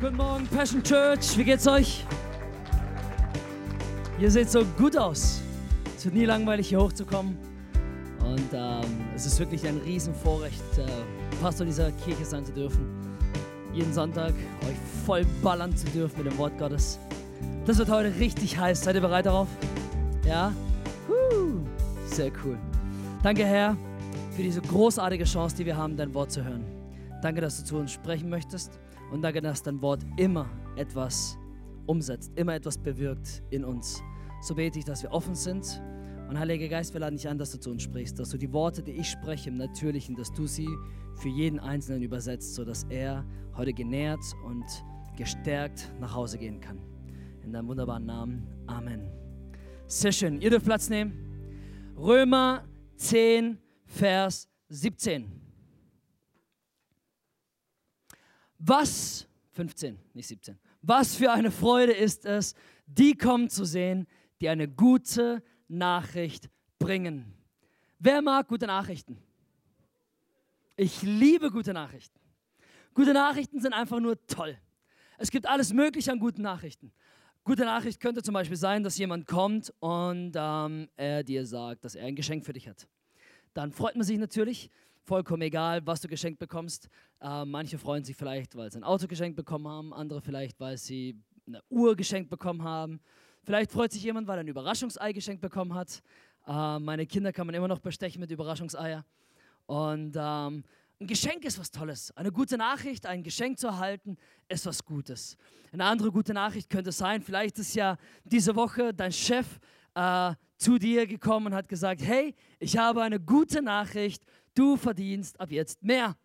Guten Morgen, Passion Church. Wie geht's euch? Ihr seht so gut aus. Es wird nie langweilig, hier hochzukommen. Und ähm, es ist wirklich ein Riesenvorrecht, äh, Pastor dieser Kirche sein zu dürfen. Jeden Sonntag euch voll ballern zu dürfen mit dem Wort Gottes. Das wird heute richtig heiß. Seid ihr bereit darauf? Ja? Huh. Sehr cool. Danke, Herr, für diese großartige Chance, die wir haben, dein Wort zu hören. Danke, dass du zu uns sprechen möchtest. Und danke, dass dein Wort immer etwas umsetzt, immer etwas bewirkt in uns. So bete ich, dass wir offen sind. Und Heiliger Geist, wir laden dich an, dass du zu uns sprichst, dass du die Worte, die ich spreche im Natürlichen, dass du sie für jeden Einzelnen übersetzt, sodass er heute genährt und gestärkt nach Hause gehen kann. In deinem wunderbaren Namen. Amen. Sehr schön. Ihr dürft Platz nehmen. Römer 10, Vers 17. Was, 15, nicht 17, was für eine Freude ist es, die kommen zu sehen, die eine gute Nachricht bringen. Wer mag gute Nachrichten? Ich liebe gute Nachrichten. Gute Nachrichten sind einfach nur toll. Es gibt alles Mögliche an guten Nachrichten. Gute Nachricht könnte zum Beispiel sein, dass jemand kommt und ähm, er dir sagt, dass er ein Geschenk für dich hat. Dann freut man sich natürlich, vollkommen egal, was du geschenkt bekommst. Äh, manche freuen sich vielleicht, weil sie ein Auto geschenkt bekommen haben, andere vielleicht, weil sie eine Uhr geschenkt bekommen haben. Vielleicht freut sich jemand, weil er ein Überraschungsei geschenkt bekommen hat. Äh, meine Kinder kann man immer noch bestechen mit Überraschungseier. Und ähm, ein Geschenk ist was Tolles. Eine gute Nachricht, ein Geschenk zu erhalten, ist was Gutes. Eine andere gute Nachricht könnte sein, vielleicht ist ja diese Woche dein Chef äh, zu dir gekommen und hat gesagt, hey, ich habe eine gute Nachricht, du verdienst ab jetzt mehr.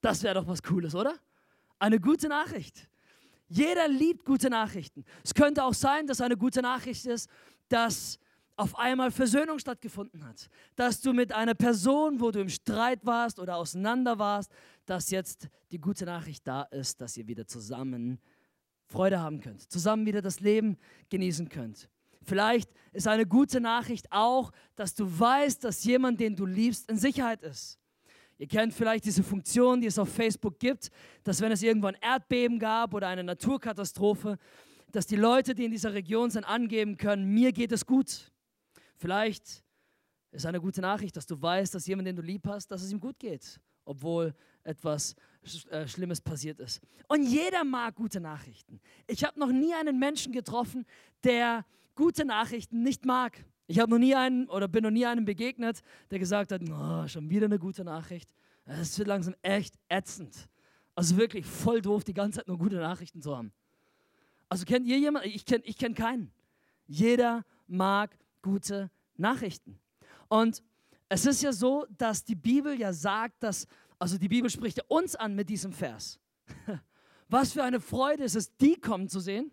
Das wäre doch was Cooles, oder? Eine gute Nachricht. Jeder liebt gute Nachrichten. Es könnte auch sein, dass eine gute Nachricht ist, dass auf einmal Versöhnung stattgefunden hat. Dass du mit einer Person, wo du im Streit warst oder auseinander warst, dass jetzt die gute Nachricht da ist, dass ihr wieder zusammen Freude haben könnt, zusammen wieder das Leben genießen könnt. Vielleicht ist eine gute Nachricht auch, dass du weißt, dass jemand, den du liebst, in Sicherheit ist. Ihr kennt vielleicht diese Funktion, die es auf Facebook gibt, dass wenn es irgendwo ein Erdbeben gab oder eine Naturkatastrophe, dass die Leute, die in dieser Region sind, angeben können, mir geht es gut. Vielleicht ist eine gute Nachricht, dass du weißt, dass jemand, den du lieb hast, dass es ihm gut geht, obwohl etwas äh, Schlimmes passiert ist. Und jeder mag gute Nachrichten. Ich habe noch nie einen Menschen getroffen, der gute Nachrichten nicht mag. Ich habe noch nie einen oder bin noch nie einem begegnet, der gesagt hat, oh, schon wieder eine gute Nachricht. Es wird langsam echt ätzend. Also wirklich voll doof, die ganze Zeit nur gute Nachrichten zu haben. Also kennt ihr jemanden? Ich kenne ich kenn keinen. Jeder mag gute Nachrichten. Und es ist ja so, dass die Bibel ja sagt, dass, also die Bibel spricht ja uns an mit diesem Vers. Was für eine Freude ist es, die kommen zu sehen.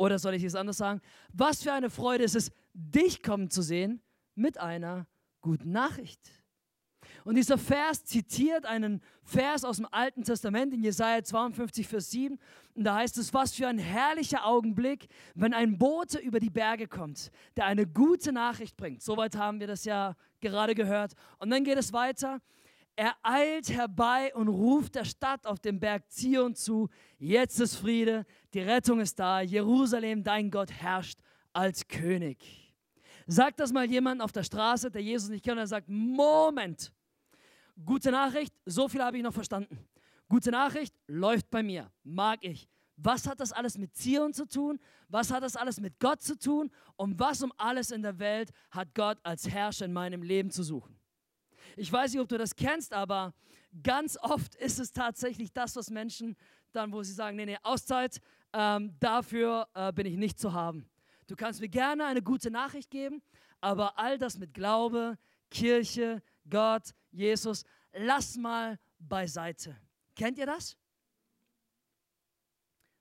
Oder soll ich es anders sagen? Was für eine Freude ist es, dich kommen zu sehen mit einer guten Nachricht. Und dieser Vers zitiert einen Vers aus dem Alten Testament in Jesaja 52, Vers 7. Und da heißt es: Was für ein herrlicher Augenblick, wenn ein Bote über die Berge kommt, der eine gute Nachricht bringt. Soweit haben wir das ja gerade gehört. Und dann geht es weiter. Er eilt herbei und ruft der Stadt auf dem Berg Zion zu: Jetzt ist Friede, die Rettung ist da, Jerusalem, dein Gott herrscht als König. Sagt das mal jemand auf der Straße, der Jesus nicht kennt, und er sagt: Moment, gute Nachricht, so viel habe ich noch verstanden. Gute Nachricht läuft bei mir, mag ich. Was hat das alles mit Zion zu tun? Was hat das alles mit Gott zu tun? Und was um alles in der Welt hat Gott als Herrscher in meinem Leben zu suchen? Ich weiß nicht, ob du das kennst, aber ganz oft ist es tatsächlich das, was Menschen dann, wo sie sagen, nee, nee, Auszeit, ähm, dafür äh, bin ich nicht zu haben. Du kannst mir gerne eine gute Nachricht geben, aber all das mit Glaube, Kirche, Gott, Jesus, lass mal beiseite. Kennt ihr das?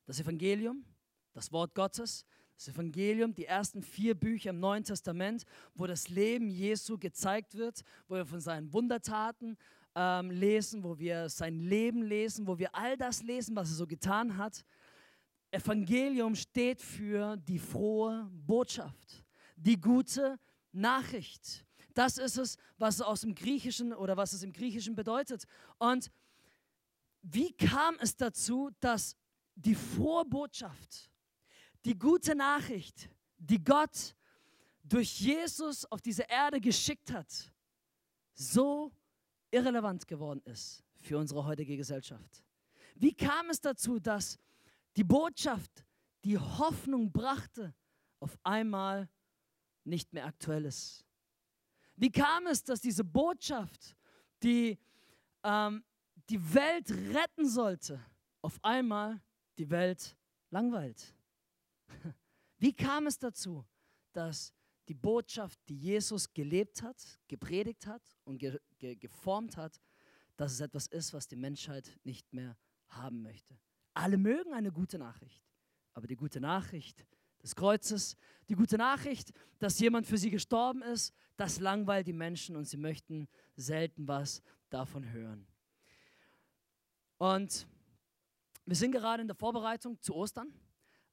Das Evangelium, das Wort Gottes, das Evangelium, die ersten vier Bücher im Neuen Testament, wo das Leben Jesu gezeigt wird, wo wir von seinen Wundertaten ähm, lesen, wo wir sein Leben lesen, wo wir all das lesen, was er so getan hat. Evangelium steht für die frohe Botschaft, die gute Nachricht. Das ist es, was aus dem Griechischen oder was es im Griechischen bedeutet. Und wie kam es dazu, dass die Vorbotschaft, die gute Nachricht, die Gott durch Jesus auf diese Erde geschickt hat, so irrelevant geworden ist für unsere heutige Gesellschaft? Wie kam es dazu, dass die Botschaft, die Hoffnung brachte, auf einmal nicht mehr aktuell ist? Wie kam es, dass diese Botschaft, die ähm, die Welt retten sollte, auf einmal die Welt langweilt? Wie kam es dazu, dass die Botschaft, die Jesus gelebt hat, gepredigt hat und ge ge geformt hat, dass es etwas ist, was die Menschheit nicht mehr haben möchte. Alle mögen eine gute Nachricht, aber die gute Nachricht des Kreuzes, die gute Nachricht, dass jemand für sie gestorben ist, das langweilt die Menschen und sie möchten selten was davon hören. Und wir sind gerade in der Vorbereitung zu Ostern.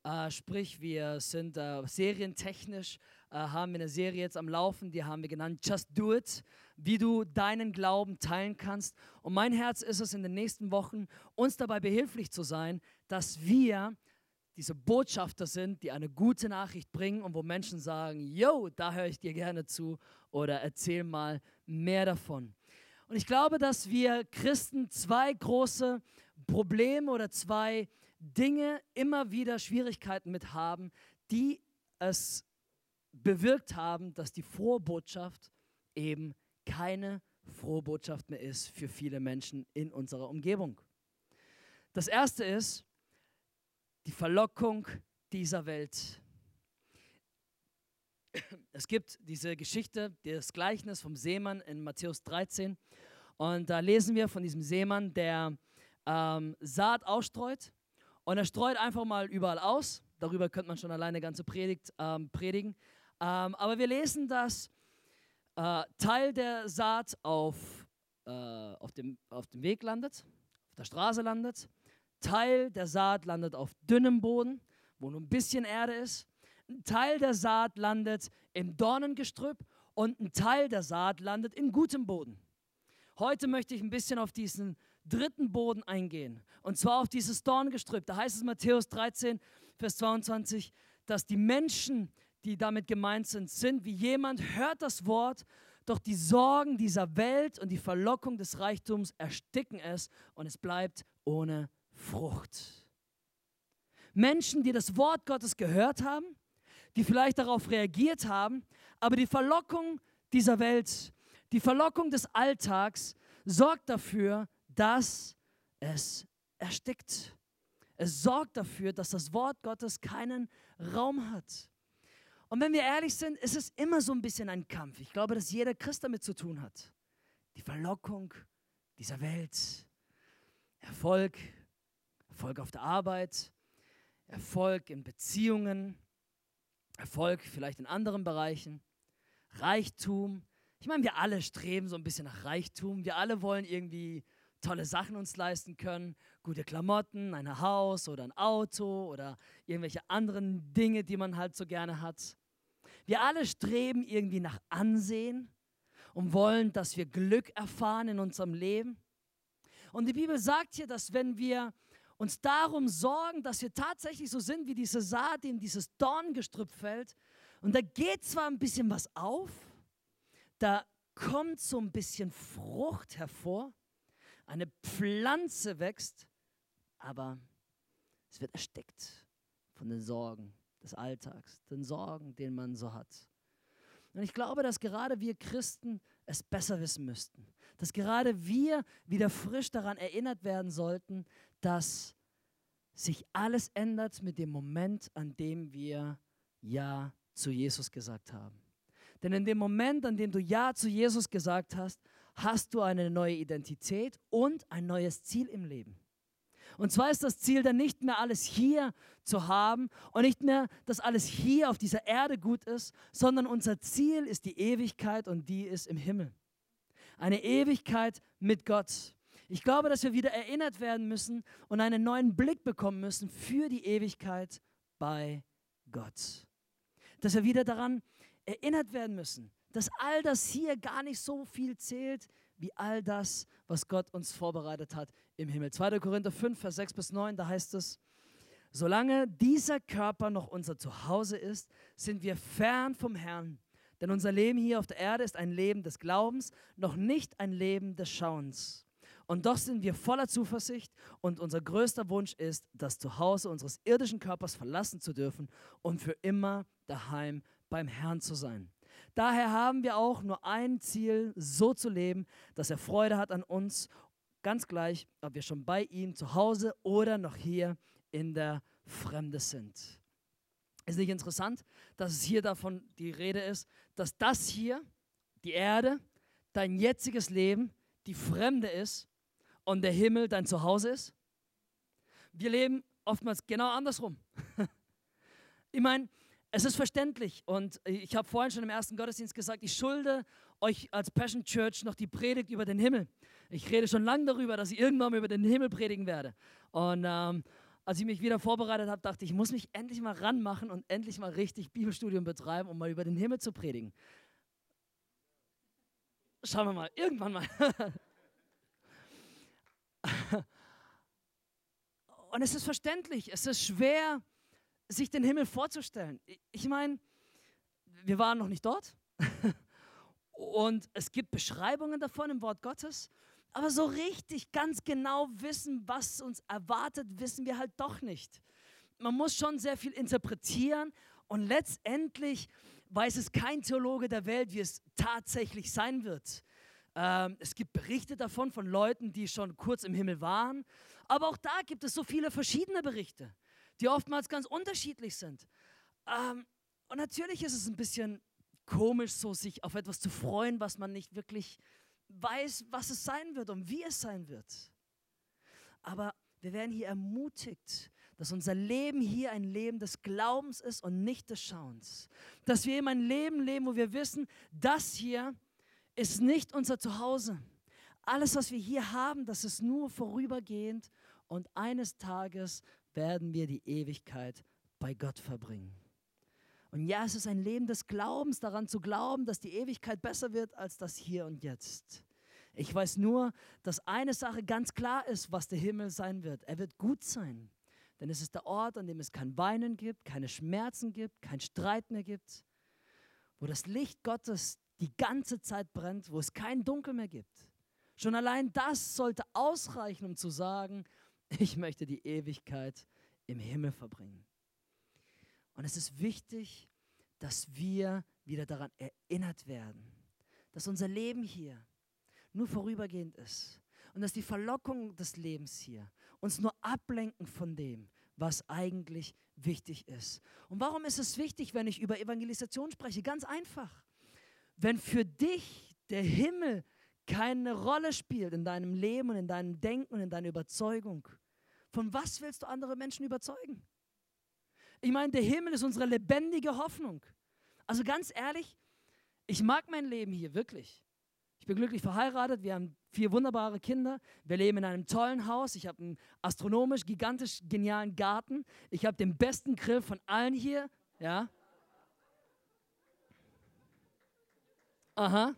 Äh, sprich, wir sind äh, serientechnisch, äh, haben wir eine Serie jetzt am Laufen, die haben wir genannt Just Do It, wie du deinen Glauben teilen kannst. Und mein Herz ist es in den nächsten Wochen, uns dabei behilflich zu sein, dass wir diese Botschafter sind, die eine gute Nachricht bringen und wo Menschen sagen, yo, da höre ich dir gerne zu oder erzähl mal mehr davon. Und ich glaube, dass wir Christen zwei große Probleme oder zwei Dinge immer wieder Schwierigkeiten mit haben, die es bewirkt haben, dass die Vorbotschaft eben keine Vorbotschaft mehr ist für viele Menschen in unserer Umgebung. Das erste ist die Verlockung dieser Welt. Es gibt diese Geschichte, das Gleichnis vom Seemann in Matthäus 13. Und da lesen wir von diesem Seemann, der ähm, Saat ausstreut und er streut einfach mal überall aus. Darüber könnte man schon alleine eine ganze Predigt ähm, predigen. Ähm, aber wir lesen, dass äh, Teil der Saat auf, äh, auf, dem, auf dem Weg landet, auf der Straße landet. Teil der Saat landet auf dünnem Boden, wo nur ein bisschen Erde ist. Ein Teil der Saat landet im Dornengestrüpp und ein Teil der Saat landet in gutem Boden. Heute möchte ich ein bisschen auf diesen dritten Boden eingehen. Und zwar auf dieses Dorngestrüpp. Da heißt es Matthäus 13, Vers 22, dass die Menschen, die damit gemeint sind, sind wie jemand hört das Wort, doch die Sorgen dieser Welt und die Verlockung des Reichtums ersticken es und es bleibt ohne Frucht. Menschen, die das Wort Gottes gehört haben, die vielleicht darauf reagiert haben, aber die Verlockung dieser Welt, die Verlockung des Alltags sorgt dafür, dass es erstickt. Es sorgt dafür, dass das Wort Gottes keinen Raum hat. Und wenn wir ehrlich sind, ist es immer so ein bisschen ein Kampf. Ich glaube, dass jeder Christ damit zu tun hat. Die Verlockung dieser Welt. Erfolg, Erfolg auf der Arbeit, Erfolg in Beziehungen, Erfolg vielleicht in anderen Bereichen, Reichtum. Ich meine, wir alle streben so ein bisschen nach Reichtum. Wir alle wollen irgendwie tolle Sachen uns leisten können, gute Klamotten, ein Haus oder ein Auto oder irgendwelche anderen Dinge, die man halt so gerne hat. Wir alle streben irgendwie nach Ansehen und wollen, dass wir Glück erfahren in unserem Leben. Und die Bibel sagt hier, dass wenn wir uns darum sorgen, dass wir tatsächlich so sind wie diese Saat, die in dieses Dorngestrüpp fällt, und da geht zwar ein bisschen was auf, da kommt so ein bisschen Frucht hervor, eine Pflanze wächst, aber es wird erstickt von den Sorgen des Alltags, den Sorgen, den man so hat. Und ich glaube, dass gerade wir Christen es besser wissen müssten. Dass gerade wir wieder frisch daran erinnert werden sollten, dass sich alles ändert mit dem Moment, an dem wir Ja zu Jesus gesagt haben. Denn in dem Moment, an dem du Ja zu Jesus gesagt hast, hast du eine neue Identität und ein neues Ziel im Leben. Und zwar ist das Ziel dann nicht mehr alles hier zu haben und nicht mehr, dass alles hier auf dieser Erde gut ist, sondern unser Ziel ist die Ewigkeit und die ist im Himmel. Eine Ewigkeit mit Gott. Ich glaube, dass wir wieder erinnert werden müssen und einen neuen Blick bekommen müssen für die Ewigkeit bei Gott. Dass wir wieder daran erinnert werden müssen, dass all das hier gar nicht so viel zählt, wie all das, was Gott uns vorbereitet hat im Himmel. 2. Korinther 5, Vers 6 bis 9, da heißt es, Solange dieser Körper noch unser Zuhause ist, sind wir fern vom Herrn. Denn unser Leben hier auf der Erde ist ein Leben des Glaubens, noch nicht ein Leben des Schauens. Und doch sind wir voller Zuversicht und unser größter Wunsch ist, das Zuhause unseres irdischen Körpers verlassen zu dürfen und für immer daheim beim Herrn zu sein. Daher haben wir auch nur ein Ziel, so zu leben, dass er Freude hat an uns, ganz gleich, ob wir schon bei ihm zu Hause oder noch hier in der Fremde sind. Ist nicht interessant, dass es hier davon die Rede ist, dass das hier, die Erde, dein jetziges Leben, die Fremde ist und der Himmel dein Zuhause ist? Wir leben oftmals genau andersrum. ich meine, es ist verständlich und ich habe vorhin schon im ersten Gottesdienst gesagt, ich schulde euch als Passion Church noch die Predigt über den Himmel. Ich rede schon lange darüber, dass ich irgendwann mal über den Himmel predigen werde. Und ähm, als ich mich wieder vorbereitet habe, dachte ich, ich muss mich endlich mal ranmachen und endlich mal richtig Bibelstudium betreiben, um mal über den Himmel zu predigen. Schauen wir mal, irgendwann mal. und es ist verständlich, es ist schwer, sich den Himmel vorzustellen. Ich meine, wir waren noch nicht dort. Und es gibt Beschreibungen davon im Wort Gottes. Aber so richtig ganz genau wissen, was uns erwartet, wissen wir halt doch nicht. Man muss schon sehr viel interpretieren und letztendlich weiß es kein Theologe der Welt, wie es tatsächlich sein wird. Ähm, es gibt Berichte davon von Leuten, die schon kurz im Himmel waren. Aber auch da gibt es so viele verschiedene Berichte, die oftmals ganz unterschiedlich sind. Ähm, und natürlich ist es ein bisschen komisch, so sich auf etwas zu freuen, was man nicht wirklich weiß, was es sein wird und wie es sein wird. Aber wir werden hier ermutigt, dass unser Leben hier ein Leben des Glaubens ist und nicht des Schauens. Dass wir eben ein Leben leben, wo wir wissen, das hier ist nicht unser Zuhause. Alles, was wir hier haben, das ist nur vorübergehend und eines Tages werden wir die Ewigkeit bei Gott verbringen. Und ja, es ist ein Leben des Glaubens, daran zu glauben, dass die Ewigkeit besser wird als das Hier und Jetzt. Ich weiß nur, dass eine Sache ganz klar ist, was der Himmel sein wird. Er wird gut sein. Denn es ist der Ort, an dem es kein Weinen gibt, keine Schmerzen gibt, kein Streit mehr gibt, wo das Licht Gottes die ganze Zeit brennt, wo es kein Dunkel mehr gibt. Schon allein das sollte ausreichen, um zu sagen, ich möchte die Ewigkeit im Himmel verbringen. Und es ist wichtig, dass wir wieder daran erinnert werden, dass unser Leben hier nur vorübergehend ist und dass die Verlockung des Lebens hier uns nur ablenken von dem, was eigentlich wichtig ist. Und warum ist es wichtig, wenn ich über Evangelisation spreche? Ganz einfach. Wenn für dich der Himmel keine Rolle spielt in deinem Leben und in deinem Denken und in deiner Überzeugung, von was willst du andere Menschen überzeugen? Ich meine, der Himmel ist unsere lebendige Hoffnung. Also ganz ehrlich, ich mag mein Leben hier wirklich. Ich bin glücklich verheiratet, wir haben vier wunderbare Kinder, wir leben in einem tollen Haus, ich habe einen astronomisch gigantisch genialen Garten, ich habe den besten Grill von allen hier, ja. Aha.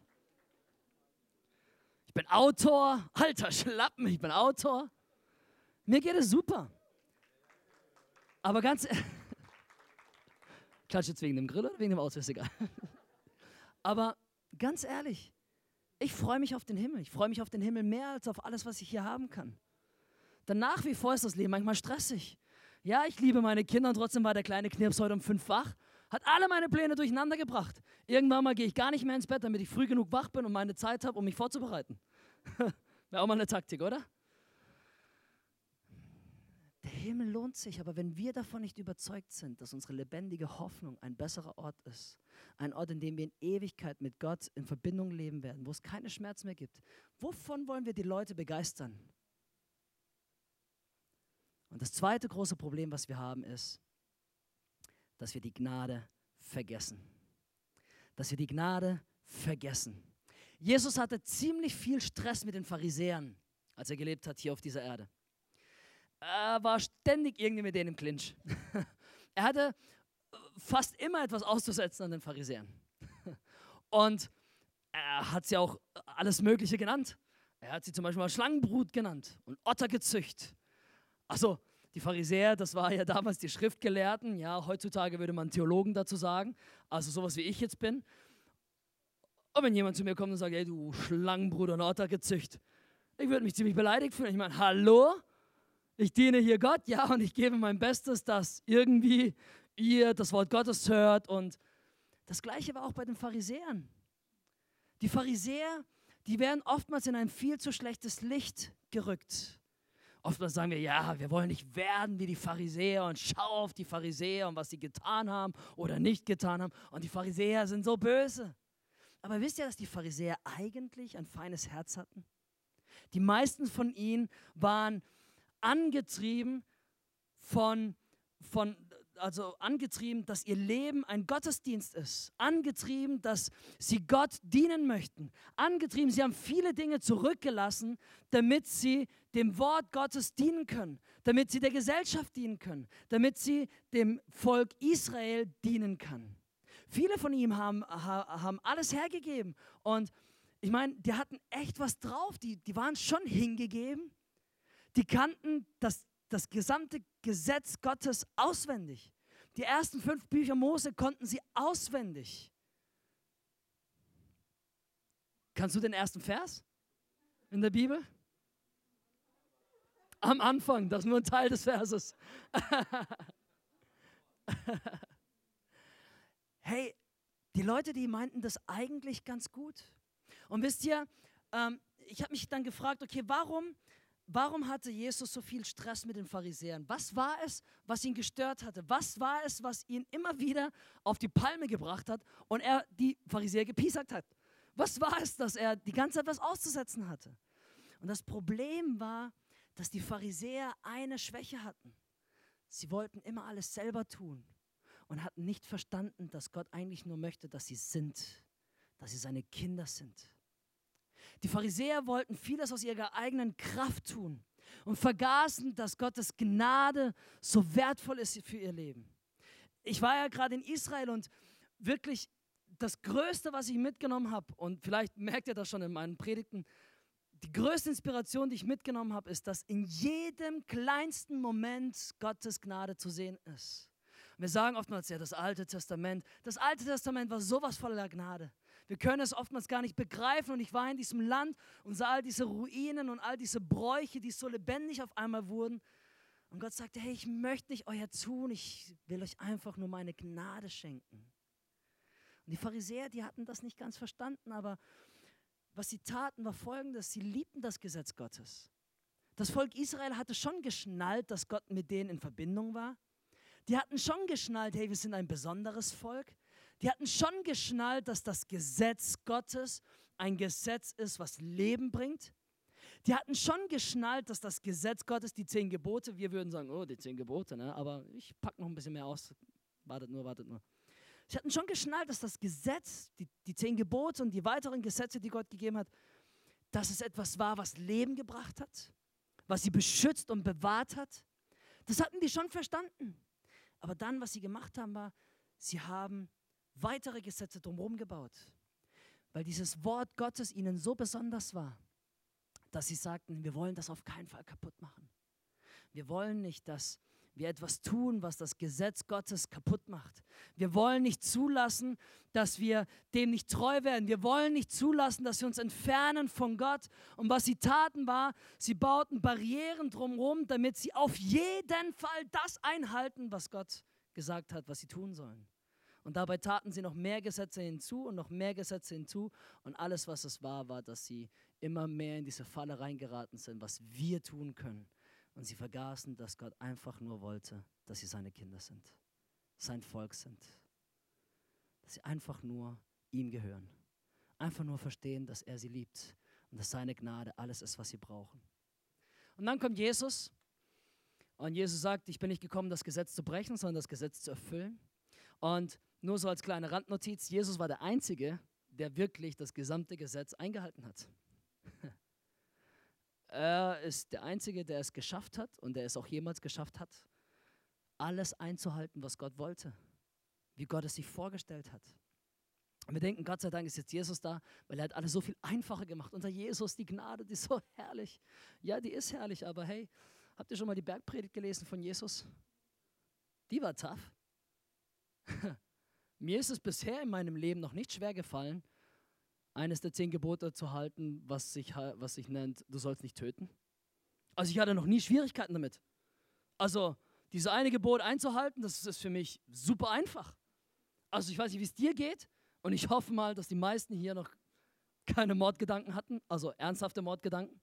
Ich bin Autor, alter Schlappen, ich bin Autor. Mir geht es super. Aber ganz ehrlich, Klatsch jetzt wegen dem Grill oder wegen dem Auto, ist egal. Aber ganz ehrlich, ich freue mich auf den Himmel. Ich freue mich auf den Himmel mehr als auf alles, was ich hier haben kann. Denn nach wie vor ist das Leben manchmal stressig. Ja, ich liebe meine Kinder und trotzdem war der kleine Knirps heute um fünf wach. Hat alle meine Pläne durcheinander gebracht. Irgendwann mal gehe ich gar nicht mehr ins Bett, damit ich früh genug wach bin und meine Zeit habe, um mich vorzubereiten. Wäre auch mal eine Taktik, oder? Der Himmel lohnt sich, aber wenn wir davon nicht überzeugt sind, dass unsere lebendige Hoffnung ein besserer Ort ist, ein Ort, in dem wir in Ewigkeit mit Gott in Verbindung leben werden, wo es keine Schmerz mehr gibt, wovon wollen wir die Leute begeistern? Und das zweite große Problem, was wir haben, ist, dass wir die Gnade vergessen. Dass wir die Gnade vergessen. Jesus hatte ziemlich viel Stress mit den Pharisäern, als er gelebt hat hier auf dieser Erde er war ständig irgendwie mit denen im Clinch. er hatte fast immer etwas auszusetzen an den Pharisäern. Und er hat sie auch alles Mögliche genannt. Er hat sie zum Beispiel mal Schlangenbrut genannt und Ottergezücht. Also, die Pharisäer, das war ja damals die Schriftgelehrten, ja, heutzutage würde man Theologen dazu sagen, also sowas wie ich jetzt bin. Und wenn jemand zu mir kommt und sagt, ey, du Schlangenbruder Notter gezücht, ich würde mich ziemlich beleidigt fühlen. Ich meine, hallo? Ich diene hier Gott, ja, und ich gebe mein Bestes, dass irgendwie ihr das Wort Gottes hört. Und das Gleiche war auch bei den Pharisäern. Die Pharisäer, die werden oftmals in ein viel zu schlechtes Licht gerückt. Oftmals sagen wir, ja, wir wollen nicht werden wie die Pharisäer und schau auf die Pharisäer und was sie getan haben oder nicht getan haben. Und die Pharisäer sind so böse. Aber wisst ihr, dass die Pharisäer eigentlich ein feines Herz hatten? Die meisten von ihnen waren angetrieben von, von also angetrieben, dass ihr Leben ein Gottesdienst ist, angetrieben, dass sie Gott dienen möchten, angetrieben, sie haben viele Dinge zurückgelassen, damit sie dem Wort Gottes dienen können, damit sie der Gesellschaft dienen können, damit sie dem Volk Israel dienen können. Viele von ihm haben, haben alles hergegeben. Und ich meine, die hatten echt was drauf, die, die waren schon hingegeben, die kannten das, das gesamte Gesetz Gottes auswendig. Die ersten fünf Bücher Mose konnten sie auswendig. Kannst du den ersten Vers in der Bibel? Am Anfang, das ist nur ein Teil des Verses. hey, die Leute, die meinten das eigentlich ganz gut. Und wisst ihr, ähm, ich habe mich dann gefragt, okay, warum warum hatte Jesus so viel Stress mit den Pharisäern? Was war es, was ihn gestört hatte? Was war es, was ihn immer wieder auf die Palme gebracht hat und er die Pharisäer gepiesackt hat? Was war es, dass er die ganze Zeit was auszusetzen hatte? Und das Problem war, dass die Pharisäer eine Schwäche hatten. Sie wollten immer alles selber tun und hatten nicht verstanden, dass Gott eigentlich nur möchte, dass sie sind, dass sie seine Kinder sind. Die Pharisäer wollten vieles aus ihrer eigenen Kraft tun und vergaßen, dass Gottes Gnade so wertvoll ist für ihr Leben. Ich war ja gerade in Israel und wirklich das Größte, was ich mitgenommen habe, und vielleicht merkt ihr das schon in meinen Predigten, die größte Inspiration, die ich mitgenommen habe, ist, dass in jedem kleinsten Moment Gottes Gnade zu sehen ist. Wir sagen oftmals ja das Alte Testament. Das Alte Testament war sowas voller Gnade. Wir können es oftmals gar nicht begreifen. Und ich war in diesem Land und sah all diese Ruinen und all diese Bräuche, die so lebendig auf einmal wurden. Und Gott sagte, hey, ich möchte nicht euer tun, ich will euch einfach nur meine Gnade schenken. Und die Pharisäer, die hatten das nicht ganz verstanden, aber was sie taten, war folgendes, sie liebten das Gesetz Gottes. Das Volk Israel hatte schon geschnallt, dass Gott mit denen in Verbindung war. Die hatten schon geschnallt, hey, wir sind ein besonderes Volk. Die hatten schon geschnallt, dass das Gesetz Gottes ein Gesetz ist, was Leben bringt. Die hatten schon geschnallt, dass das Gesetz Gottes, die zehn Gebote, wir würden sagen, oh, die zehn Gebote, ne? aber ich packe noch ein bisschen mehr aus. Wartet nur, wartet nur. Sie hatten schon geschnallt, dass das Gesetz, die, die zehn Gebote und die weiteren Gesetze, die Gott gegeben hat, dass es etwas war, was Leben gebracht hat, was sie beschützt und bewahrt hat. Das hatten die schon verstanden. Aber dann, was sie gemacht haben, war, sie haben weitere Gesetze drumherum gebaut, weil dieses Wort Gottes ihnen so besonders war, dass sie sagten, wir wollen das auf keinen Fall kaputt machen. Wir wollen nicht, dass wir etwas tun, was das Gesetz Gottes kaputt macht. Wir wollen nicht zulassen, dass wir dem nicht treu werden. Wir wollen nicht zulassen, dass wir uns entfernen von Gott. Und was sie taten war, sie bauten Barrieren drumherum, damit sie auf jeden Fall das einhalten, was Gott gesagt hat, was sie tun sollen. Und dabei taten sie noch mehr Gesetze hinzu und noch mehr Gesetze hinzu. Und alles, was es war, war, dass sie immer mehr in diese Falle reingeraten sind, was wir tun können. Und sie vergaßen, dass Gott einfach nur wollte, dass sie seine Kinder sind, sein Volk sind. Dass sie einfach nur ihm gehören. Einfach nur verstehen, dass er sie liebt und dass seine Gnade alles ist, was sie brauchen. Und dann kommt Jesus und Jesus sagt, ich bin nicht gekommen, das Gesetz zu brechen, sondern das Gesetz zu erfüllen. Und nur so als kleine Randnotiz, Jesus war der Einzige, der wirklich das gesamte Gesetz eingehalten hat. er ist der Einzige, der es geschafft hat und der es auch jemals geschafft hat, alles einzuhalten, was Gott wollte, wie Gott es sich vorgestellt hat. Und wir denken, Gott sei Dank ist jetzt Jesus da, weil er hat alles so viel einfacher gemacht. Unter Jesus, die Gnade, die ist so herrlich. Ja, die ist herrlich, aber hey, Habt ihr schon mal die Bergpredigt gelesen von Jesus? Die war tough. Mir ist es bisher in meinem Leben noch nicht schwer gefallen, eines der zehn Gebote zu halten, was sich, was sich nennt, du sollst nicht töten. Also ich hatte noch nie Schwierigkeiten damit. Also dieses eine Gebot einzuhalten, das ist für mich super einfach. Also ich weiß nicht, wie es dir geht und ich hoffe mal, dass die meisten hier noch keine Mordgedanken hatten, also ernsthafte Mordgedanken.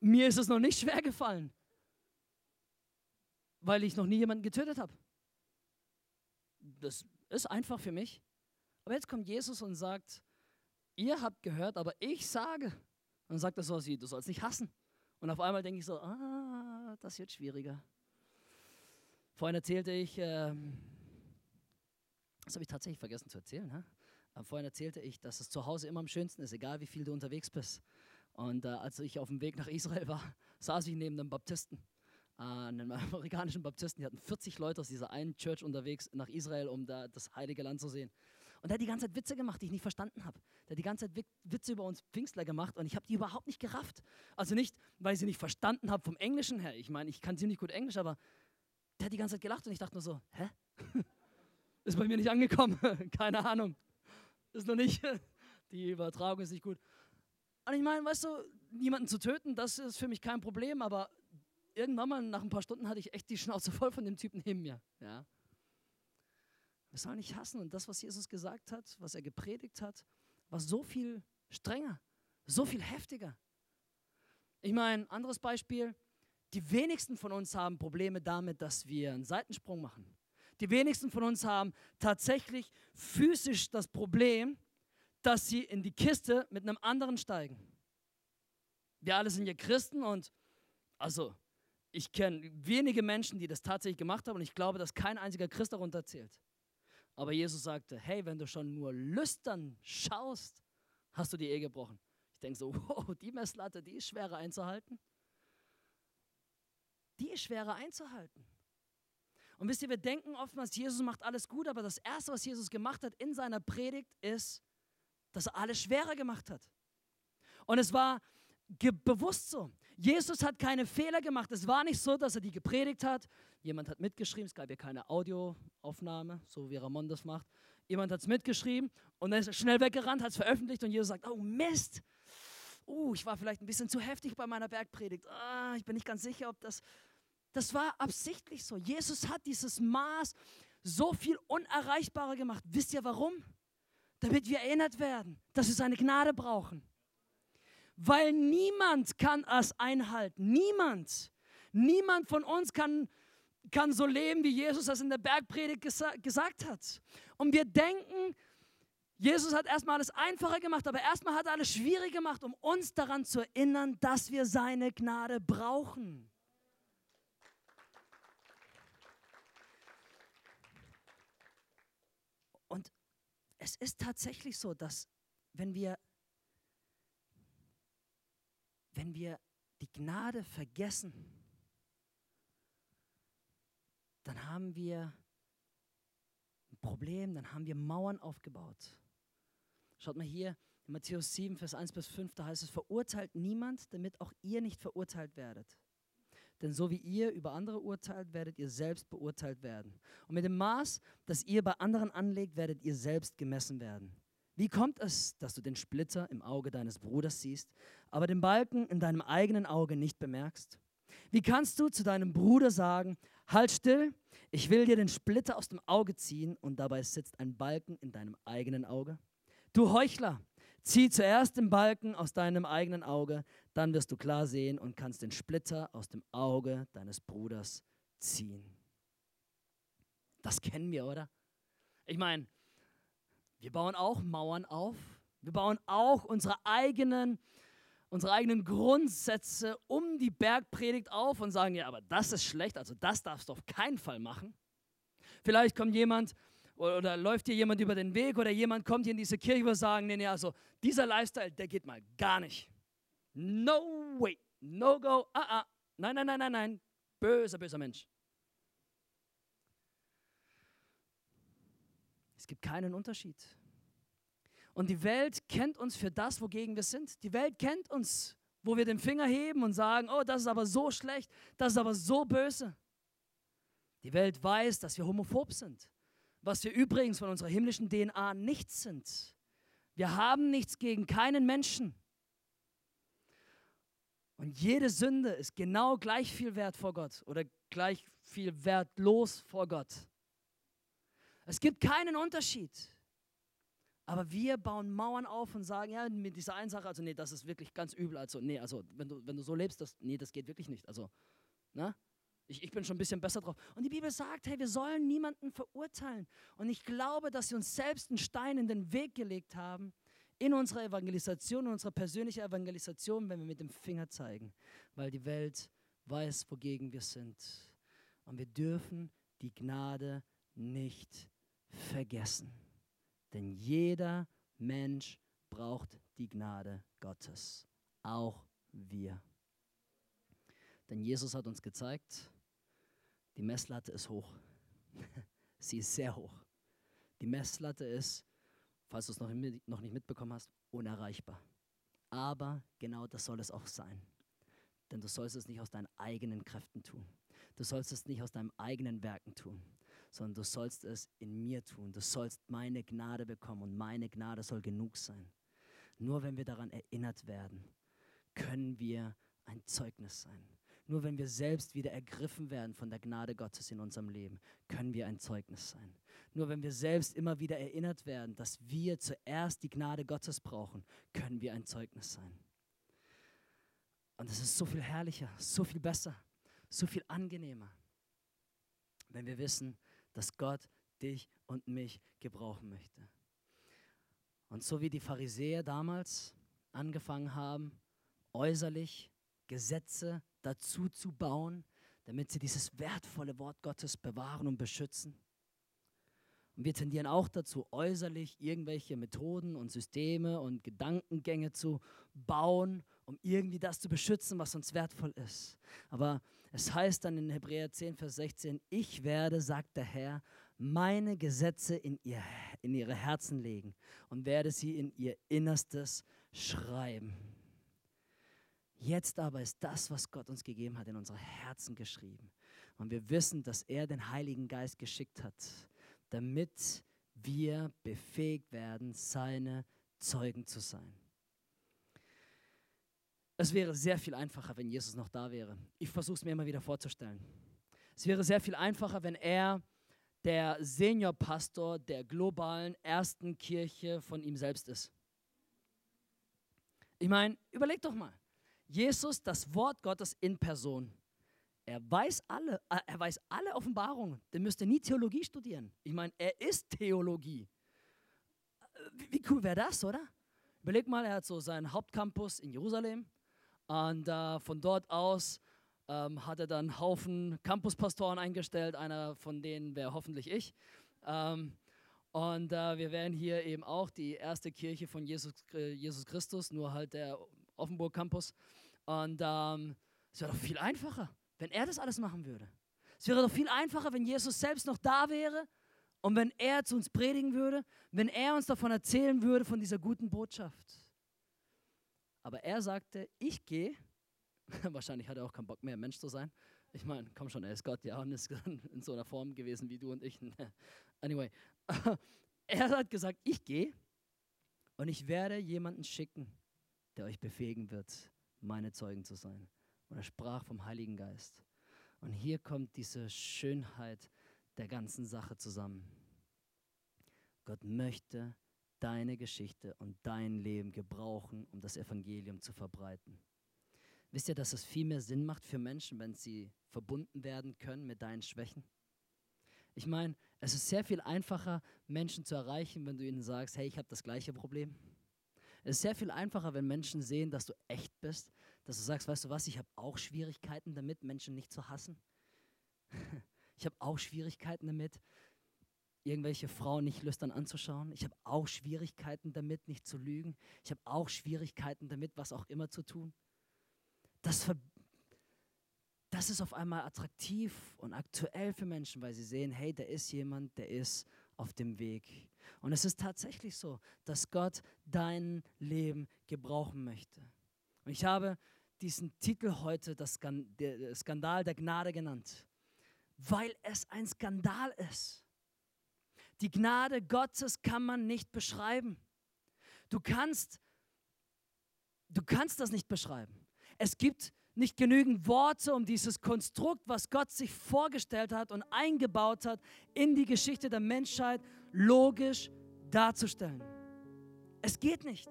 Mir ist es noch nicht schwer gefallen, weil ich noch nie jemanden getötet habe. Das ist einfach für mich. Aber jetzt kommt Jesus und sagt, ihr habt gehört, aber ich sage. Und dann sagt er so, du sollst nicht hassen. Und auf einmal denke ich so, ah, das wird schwieriger. Vorhin erzählte ich, äh, das habe ich tatsächlich vergessen zu erzählen. Hä? Vorhin erzählte ich, dass es zu Hause immer am schönsten ist, egal wie viel du unterwegs bist. Und äh, als ich auf dem Weg nach Israel war, saß ich neben einem Baptisten, äh, einem amerikanischen Baptisten. Die hatten 40 Leute aus dieser einen Church unterwegs nach Israel, um da das heilige Land zu sehen. Und der hat die ganze Zeit Witze gemacht, die ich nicht verstanden habe. Der hat die ganze Zeit Witze über uns Pfingstler gemacht und ich habe die überhaupt nicht gerafft. Also nicht, weil ich sie nicht verstanden habe vom Englischen her. Ich meine, ich kann ziemlich gut Englisch, aber der hat die ganze Zeit gelacht und ich dachte nur so, hä? Ist bei mir nicht angekommen. Keine Ahnung. Ist noch nicht. Die Übertragung ist nicht gut. Und ich meine, weißt du, niemanden zu töten, das ist für mich kein Problem, aber irgendwann mal nach ein paar Stunden hatte ich echt die Schnauze voll von dem Typen neben mir. Ja. Wir sollen nicht hassen. Und das, was Jesus gesagt hat, was er gepredigt hat, war so viel strenger, so viel heftiger. Ich meine, anderes Beispiel, die wenigsten von uns haben Probleme damit, dass wir einen Seitensprung machen. Die wenigsten von uns haben tatsächlich physisch das Problem, dass sie in die Kiste mit einem anderen steigen. Wir alle sind ja Christen und also ich kenne wenige Menschen, die das tatsächlich gemacht haben und ich glaube, dass kein einziger Christ darunter zählt. Aber Jesus sagte, hey, wenn du schon nur lüstern schaust, hast du die Ehe gebrochen. Ich denke so, wow, die Messlatte, die ist schwerer einzuhalten. Die ist schwerer einzuhalten. Und wisst ihr, wir denken oftmals, Jesus macht alles gut, aber das Erste, was Jesus gemacht hat in seiner Predigt, ist, dass er alles schwerer gemacht hat. Und es war bewusst so. Jesus hat keine Fehler gemacht. Es war nicht so, dass er die gepredigt hat. Jemand hat mitgeschrieben, es gab ja keine Audioaufnahme, so wie Ramon das macht. Jemand hat es mitgeschrieben und dann ist er schnell weggerannt, hat es veröffentlicht und Jesus sagt, oh Mist, uh, ich war vielleicht ein bisschen zu heftig bei meiner Bergpredigt. Ah, ich bin nicht ganz sicher, ob das... Das war absichtlich so. Jesus hat dieses Maß so viel unerreichbarer gemacht. Wisst ihr warum? Damit wir erinnert werden, dass wir seine Gnade brauchen weil niemand kann es einhalten. Niemand. Niemand von uns kann, kann so leben, wie Jesus das in der Bergpredigt gesa gesagt hat. Und wir denken, Jesus hat erstmal alles einfacher gemacht, aber erstmal hat er alles schwierig gemacht, um uns daran zu erinnern, dass wir seine Gnade brauchen. Und es ist tatsächlich so, dass wenn wir wenn wir die Gnade vergessen, dann haben wir ein Problem, dann haben wir Mauern aufgebaut. Schaut mal hier, in Matthäus 7, Vers 1 bis 5, da heißt es, verurteilt niemand, damit auch ihr nicht verurteilt werdet. Denn so wie ihr über andere urteilt, werdet ihr selbst beurteilt werden. Und mit dem Maß, das ihr bei anderen anlegt, werdet ihr selbst gemessen werden. Wie kommt es, dass du den Splitter im Auge deines Bruders siehst, aber den Balken in deinem eigenen Auge nicht bemerkst? Wie kannst du zu deinem Bruder sagen, halt still, ich will dir den Splitter aus dem Auge ziehen und dabei sitzt ein Balken in deinem eigenen Auge? Du Heuchler, zieh zuerst den Balken aus deinem eigenen Auge, dann wirst du klar sehen und kannst den Splitter aus dem Auge deines Bruders ziehen. Das kennen wir, oder? Ich meine, wir bauen auch Mauern auf. Wir bauen auch unsere eigenen, unsere eigenen Grundsätze um die Bergpredigt auf und sagen, ja, aber das ist schlecht, also das darfst du auf keinen Fall machen. Vielleicht kommt jemand oder, oder läuft dir jemand über den Weg oder jemand kommt hier in diese Kirche und sagen, nee, nee, also dieser Lifestyle, der geht mal gar nicht. No way, no go, ah, ah, nein, nein, nein, nein, nein, böser, böser Mensch. Es gibt keinen Unterschied. Und die Welt kennt uns für das, wogegen wir sind. Die Welt kennt uns, wo wir den Finger heben und sagen, oh, das ist aber so schlecht, das ist aber so böse. Die Welt weiß, dass wir homophob sind, was wir übrigens von unserer himmlischen DNA nicht sind. Wir haben nichts gegen keinen Menschen. Und jede Sünde ist genau gleich viel wert vor Gott oder gleich viel wertlos vor Gott. Es gibt keinen Unterschied. Aber wir bauen Mauern auf und sagen, ja, mit dieser einen Sache, also nee, das ist wirklich ganz übel. Also, nee, also wenn du, wenn du so lebst, das, nee, das geht wirklich nicht. Also, ne? Ich, ich bin schon ein bisschen besser drauf. Und die Bibel sagt, hey, wir sollen niemanden verurteilen. Und ich glaube, dass sie uns selbst einen Stein in den Weg gelegt haben, in unserer Evangelisation, in unserer persönlichen Evangelisation, wenn wir mit dem Finger zeigen. Weil die Welt weiß, wogegen wir sind. Und wir dürfen die Gnade nicht vergessen. Denn jeder Mensch braucht die Gnade Gottes. Auch wir. Denn Jesus hat uns gezeigt, die Messlatte ist hoch. Sie ist sehr hoch. Die Messlatte ist, falls du es noch nicht mitbekommen hast, unerreichbar. Aber genau das soll es auch sein. Denn du sollst es nicht aus deinen eigenen Kräften tun. Du sollst es nicht aus deinen eigenen Werken tun, sondern du sollst es in mir tun. Du sollst meine Gnade bekommen und meine Gnade soll genug sein. Nur wenn wir daran erinnert werden, können wir ein Zeugnis sein. Nur wenn wir selbst wieder ergriffen werden von der Gnade Gottes in unserem Leben, können wir ein Zeugnis sein. Nur wenn wir selbst immer wieder erinnert werden, dass wir zuerst die Gnade Gottes brauchen, können wir ein Zeugnis sein. Und es ist so viel herrlicher, so viel besser, so viel angenehmer, wenn wir wissen, dass Gott dich und mich gebrauchen möchte. Und so wie die Pharisäer damals angefangen haben, äußerlich Gesetze dazu zu bauen, damit sie dieses wertvolle Wort Gottes bewahren und beschützen. Und wir tendieren auch dazu, äußerlich irgendwelche Methoden und Systeme und Gedankengänge zu bauen, um irgendwie das zu beschützen, was uns wertvoll ist. Aber es heißt dann in Hebräer 10, Vers 16, ich werde, sagt der Herr, meine Gesetze in, ihr, in ihre Herzen legen und werde sie in ihr Innerstes schreiben. Jetzt aber ist das, was Gott uns gegeben hat, in unsere Herzen geschrieben. Und wir wissen, dass er den Heiligen Geist geschickt hat, damit wir befähigt werden, seine Zeugen zu sein. Es wäre sehr viel einfacher, wenn Jesus noch da wäre. Ich versuche es mir immer wieder vorzustellen. Es wäre sehr viel einfacher, wenn er der Seniorpastor der globalen ersten Kirche von ihm selbst ist. Ich meine, überleg doch mal. Jesus, das Wort Gottes in Person. Er weiß alle, äh, er weiß alle Offenbarungen. Der müsste nie Theologie studieren. Ich meine, er ist Theologie. Wie, wie cool wäre das, oder? Überleg mal, er hat so seinen Hauptcampus in Jerusalem und äh, von dort aus ähm, hat er dann einen Haufen Campuspastoren eingestellt. Einer von denen wäre hoffentlich ich. Ähm, und äh, wir wären hier eben auch die erste Kirche von Jesus, äh, Jesus Christus, nur halt der Offenburg Campus. Und ähm, es wäre doch viel einfacher, wenn er das alles machen würde. Es wäre doch viel einfacher, wenn Jesus selbst noch da wäre und wenn er zu uns predigen würde, wenn er uns davon erzählen würde, von dieser guten Botschaft. Aber er sagte, ich gehe. Wahrscheinlich hat er auch keinen Bock mehr, Mensch zu sein. Ich meine, komm schon, er ist Gott, ja, und ist in so einer Form gewesen wie du und ich. Anyway, er hat gesagt, ich gehe und ich werde jemanden schicken, der euch befähigen wird, meine Zeugen zu sein. Und er sprach vom Heiligen Geist. Und hier kommt diese Schönheit der ganzen Sache zusammen. Gott möchte deine Geschichte und dein Leben gebrauchen, um das Evangelium zu verbreiten. Wisst ihr, dass es viel mehr Sinn macht für Menschen, wenn sie verbunden werden können mit deinen Schwächen? Ich meine, es ist sehr viel einfacher, Menschen zu erreichen, wenn du ihnen sagst, hey, ich habe das gleiche Problem. Es ist sehr viel einfacher, wenn Menschen sehen, dass du echt bist, dass du sagst, weißt du was, ich habe auch Schwierigkeiten damit, Menschen nicht zu hassen. Ich habe auch Schwierigkeiten damit, irgendwelche Frauen nicht lüstern anzuschauen. Ich habe auch Schwierigkeiten damit, nicht zu lügen. Ich habe auch Schwierigkeiten damit, was auch immer zu tun. Das, das ist auf einmal attraktiv und aktuell für Menschen, weil sie sehen, hey, da ist jemand, der ist auf dem Weg. Und es ist tatsächlich so, dass Gott dein Leben gebrauchen möchte. Und ich habe diesen Titel heute das Skandal der Gnade genannt, weil es ein Skandal ist. Die Gnade Gottes kann man nicht beschreiben. Du kannst, du kannst das nicht beschreiben. Es gibt nicht genügend Worte, um dieses Konstrukt, was Gott sich vorgestellt hat und eingebaut hat, in die Geschichte der Menschheit logisch darzustellen. Es geht nicht.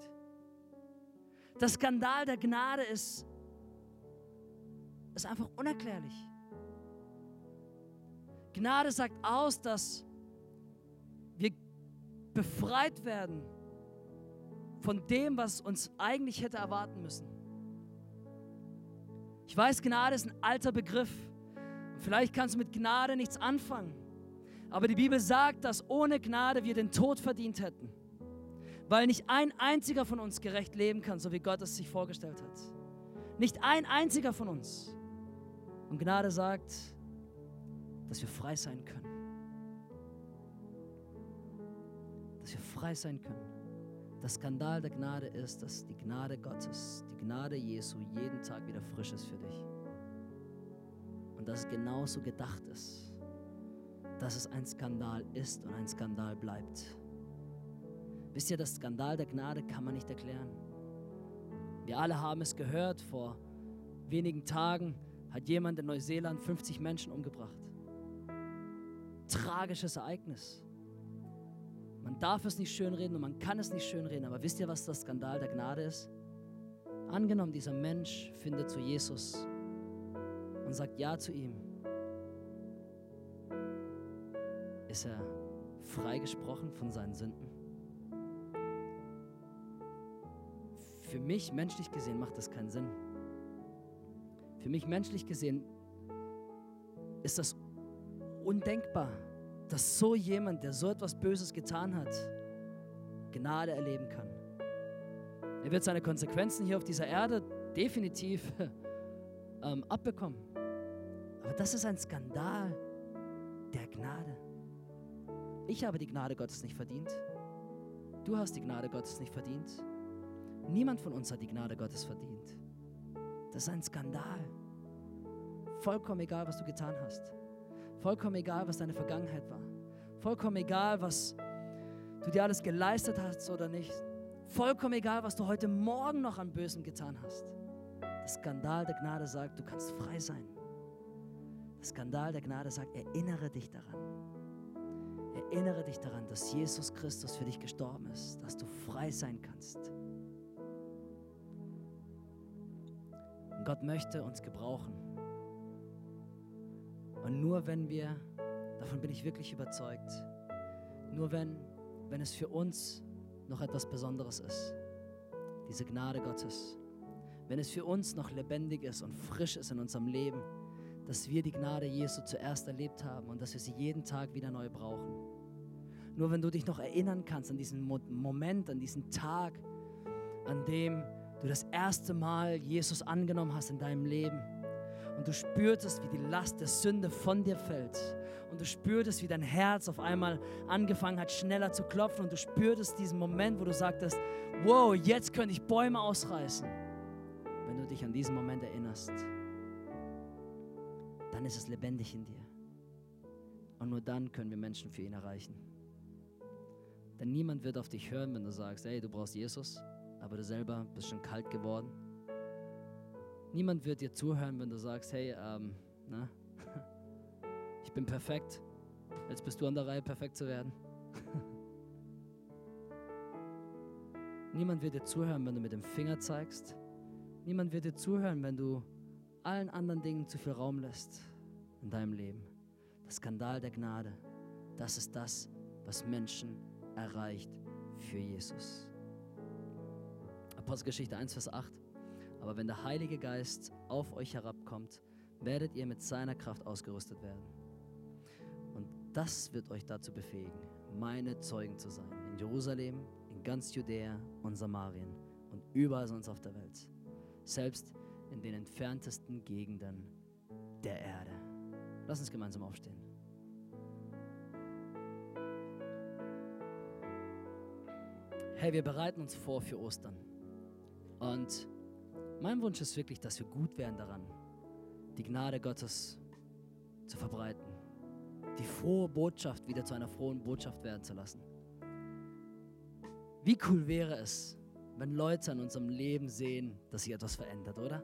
Das Skandal der Gnade ist, ist einfach unerklärlich. Gnade sagt aus, dass befreit werden von dem, was uns eigentlich hätte erwarten müssen. Ich weiß, Gnade ist ein alter Begriff. Vielleicht kannst du mit Gnade nichts anfangen. Aber die Bibel sagt, dass ohne Gnade wir den Tod verdient hätten. Weil nicht ein einziger von uns gerecht leben kann, so wie Gott es sich vorgestellt hat. Nicht ein einziger von uns. Und Gnade sagt, dass wir frei sein können. Dass wir frei sein können. Das Skandal der Gnade ist, dass die Gnade Gottes, die Gnade Jesu jeden Tag wieder frisch ist für dich. Und dass es genauso gedacht ist, dass es ein Skandal ist und ein Skandal bleibt. Wisst ihr, das Skandal der Gnade kann man nicht erklären. Wir alle haben es gehört, vor wenigen Tagen hat jemand in Neuseeland 50 Menschen umgebracht. Tragisches Ereignis. Man darf es nicht schönreden und man kann es nicht schönreden, aber wisst ihr, was das Skandal der Gnade ist? Angenommen, dieser Mensch findet zu Jesus und sagt Ja zu ihm. Ist er freigesprochen von seinen Sünden? Für mich menschlich gesehen macht das keinen Sinn. Für mich menschlich gesehen ist das undenkbar dass so jemand, der so etwas Böses getan hat, Gnade erleben kann. Er wird seine Konsequenzen hier auf dieser Erde definitiv ähm, abbekommen. Aber das ist ein Skandal der Gnade. Ich habe die Gnade Gottes nicht verdient. Du hast die Gnade Gottes nicht verdient. Niemand von uns hat die Gnade Gottes verdient. Das ist ein Skandal. Vollkommen egal, was du getan hast. Vollkommen egal, was deine Vergangenheit war. Vollkommen egal, was du dir alles geleistet hast oder nicht. Vollkommen egal, was du heute Morgen noch an Bösem getan hast. Das Skandal der Gnade sagt, du kannst frei sein. Das Skandal der Gnade sagt, erinnere dich daran. Erinnere dich daran, dass Jesus Christus für dich gestorben ist, dass du frei sein kannst. Und Gott möchte uns gebrauchen. Und nur wenn wir, davon bin ich wirklich überzeugt, nur wenn, wenn es für uns noch etwas Besonderes ist, diese Gnade Gottes, wenn es für uns noch lebendig ist und frisch ist in unserem Leben, dass wir die Gnade Jesu zuerst erlebt haben und dass wir sie jeden Tag wieder neu brauchen. Nur wenn du dich noch erinnern kannst an diesen Moment, an diesen Tag, an dem du das erste Mal Jesus angenommen hast in deinem Leben und du spürtest, wie die Last der Sünde von dir fällt. Und du spürtest, wie dein Herz auf einmal angefangen hat, schneller zu klopfen. Und du spürtest diesen Moment, wo du sagtest, wow, jetzt könnte ich Bäume ausreißen. Wenn du dich an diesen Moment erinnerst, dann ist es lebendig in dir. Und nur dann können wir Menschen für ihn erreichen. Denn niemand wird auf dich hören, wenn du sagst, hey, du brauchst Jesus, aber du selber bist schon kalt geworden Niemand wird dir zuhören, wenn du sagst, hey, ähm, na, ich bin perfekt. Jetzt bist du an der Reihe, perfekt zu werden. Niemand wird dir zuhören, wenn du mit dem Finger zeigst. Niemand wird dir zuhören, wenn du allen anderen Dingen zu viel Raum lässt in deinem Leben. Das Skandal der Gnade, das ist das, was Menschen erreicht für Jesus. Apostelgeschichte 1, Vers 8. Aber wenn der Heilige Geist auf euch herabkommt, werdet ihr mit seiner Kraft ausgerüstet werden. Und das wird euch dazu befähigen, meine Zeugen zu sein. In Jerusalem, in ganz Judäa und Samarien und überall sonst auf der Welt. Selbst in den entferntesten Gegenden der Erde. Lass uns gemeinsam aufstehen. Hey, wir bereiten uns vor für Ostern. Und Mein Wunsch ist wirklich, dass wir gut werden daran, die Gnade Gottes zu verbreiten, die frohe Botschaft wieder zu einer frohen Botschaft werden zu lassen. Wie cool wäre es, wenn Leute an unserem Leben sehen, dass sich etwas verändert, oder?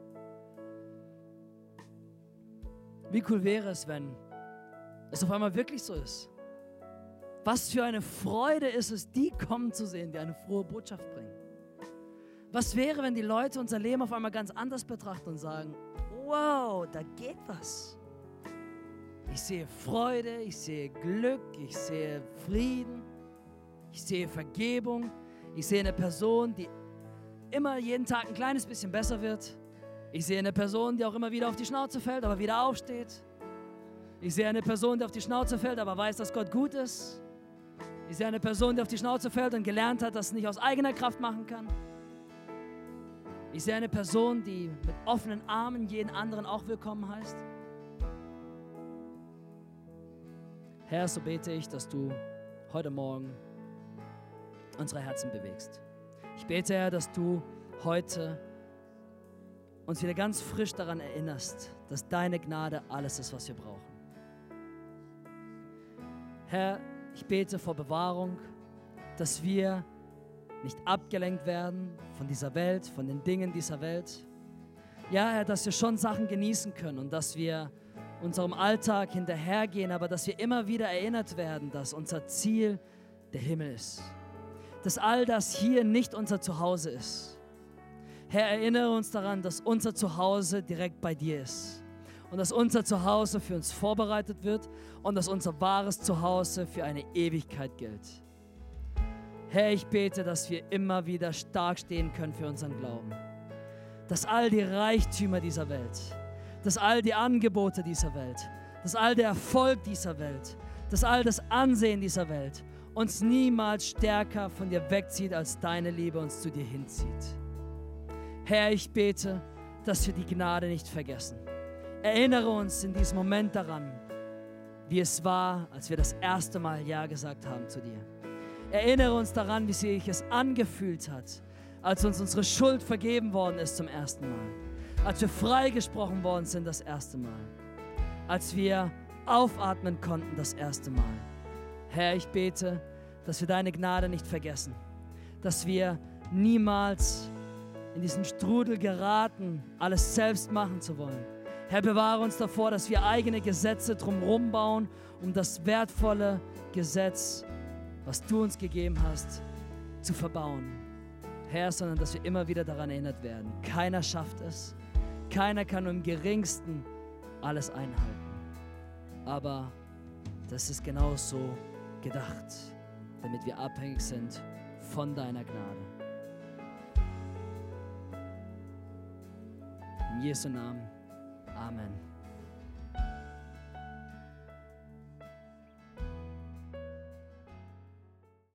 Wie cool wäre es, wenn es auf einmal wirklich so ist? Was für eine Freude ist es, die kommen zu sehen, die eine frohe Botschaft bringen. Was wäre, wenn die Leute unser Leben auf einmal ganz anders betrachten und sagen, wow, da geht was. Ich sehe Freude, ich sehe Glück, ich sehe Frieden, ich sehe Vergebung, ich sehe eine Person, die immer jeden Tag ein kleines bisschen besser wird. Ich sehe eine Person, die auch immer wieder auf die Schnauze fällt, aber wieder aufsteht. Ich sehe eine Person, die auf die Schnauze fällt, aber weiß, dass Gott gut ist. Ich sehe eine Person, die auf die Schnauze fällt und gelernt hat, dass es nicht aus eigener Kraft machen kann. Ich sehe eine Person, die mit offenen Armen jeden anderen auch willkommen heißt. Herr, so bete ich, dass du heute Morgen unsere Herzen bewegst. Ich bete, Herr, dass du heute uns wieder ganz frisch daran erinnerst, dass deine Gnade alles ist, was wir brauchen. Herr, ich bete vor Bewahrung, dass wir nicht abgelenkt werden von dieser Welt, von den Dingen dieser Welt. Ja, Herr, dass wir schon Sachen genießen können und dass wir unserem Alltag hinterhergehen, aber dass wir immer wieder erinnert werden, dass unser Ziel der Himmel ist. Dass all das hier nicht unser Zuhause ist. Herr, erinnere uns daran, dass unser Zuhause direkt bei dir ist und dass unser Zuhause für uns vorbereitet wird und dass unser wahres Zuhause für eine Ewigkeit gilt. Herr, ich bete, dass wir immer wieder stark stehen können für unseren Glauben. Dass all die Reichtümer dieser Welt, dass all die Angebote dieser Welt, dass all der Erfolg dieser Welt, dass all das Ansehen dieser Welt uns niemals stärker von dir wegzieht, als deine Liebe uns zu dir hinzieht. Herr, ich bete, dass wir die Gnade nicht vergessen Erinnere uns in diesem Moment daran, wie es war, als wir das erste Mal Ja gesagt haben zu dir. Erinnere uns daran, wie sich es angefühlt hat, als uns unsere Schuld vergeben worden ist zum ersten Mal. Als wir freigesprochen worden sind das erste Mal. Als wir aufatmen konnten das erste Mal. Herr, ich bete, dass wir deine Gnade nicht vergessen. Dass wir niemals in diesen Strudel geraten, alles selbst machen zu wollen Herr, bewahre uns davor, dass wir eigene Gesetze drumherum bauen, um das wertvolle Gesetz, was du uns gegeben hast, zu verbauen. Herr, sondern dass wir immer wieder daran erinnert werden. Keiner schafft es. Keiner kann nur im geringsten alles einhalten. Aber das ist genau so gedacht, damit wir abhängig sind von deiner Gnade. In Jesu Namen. Amen.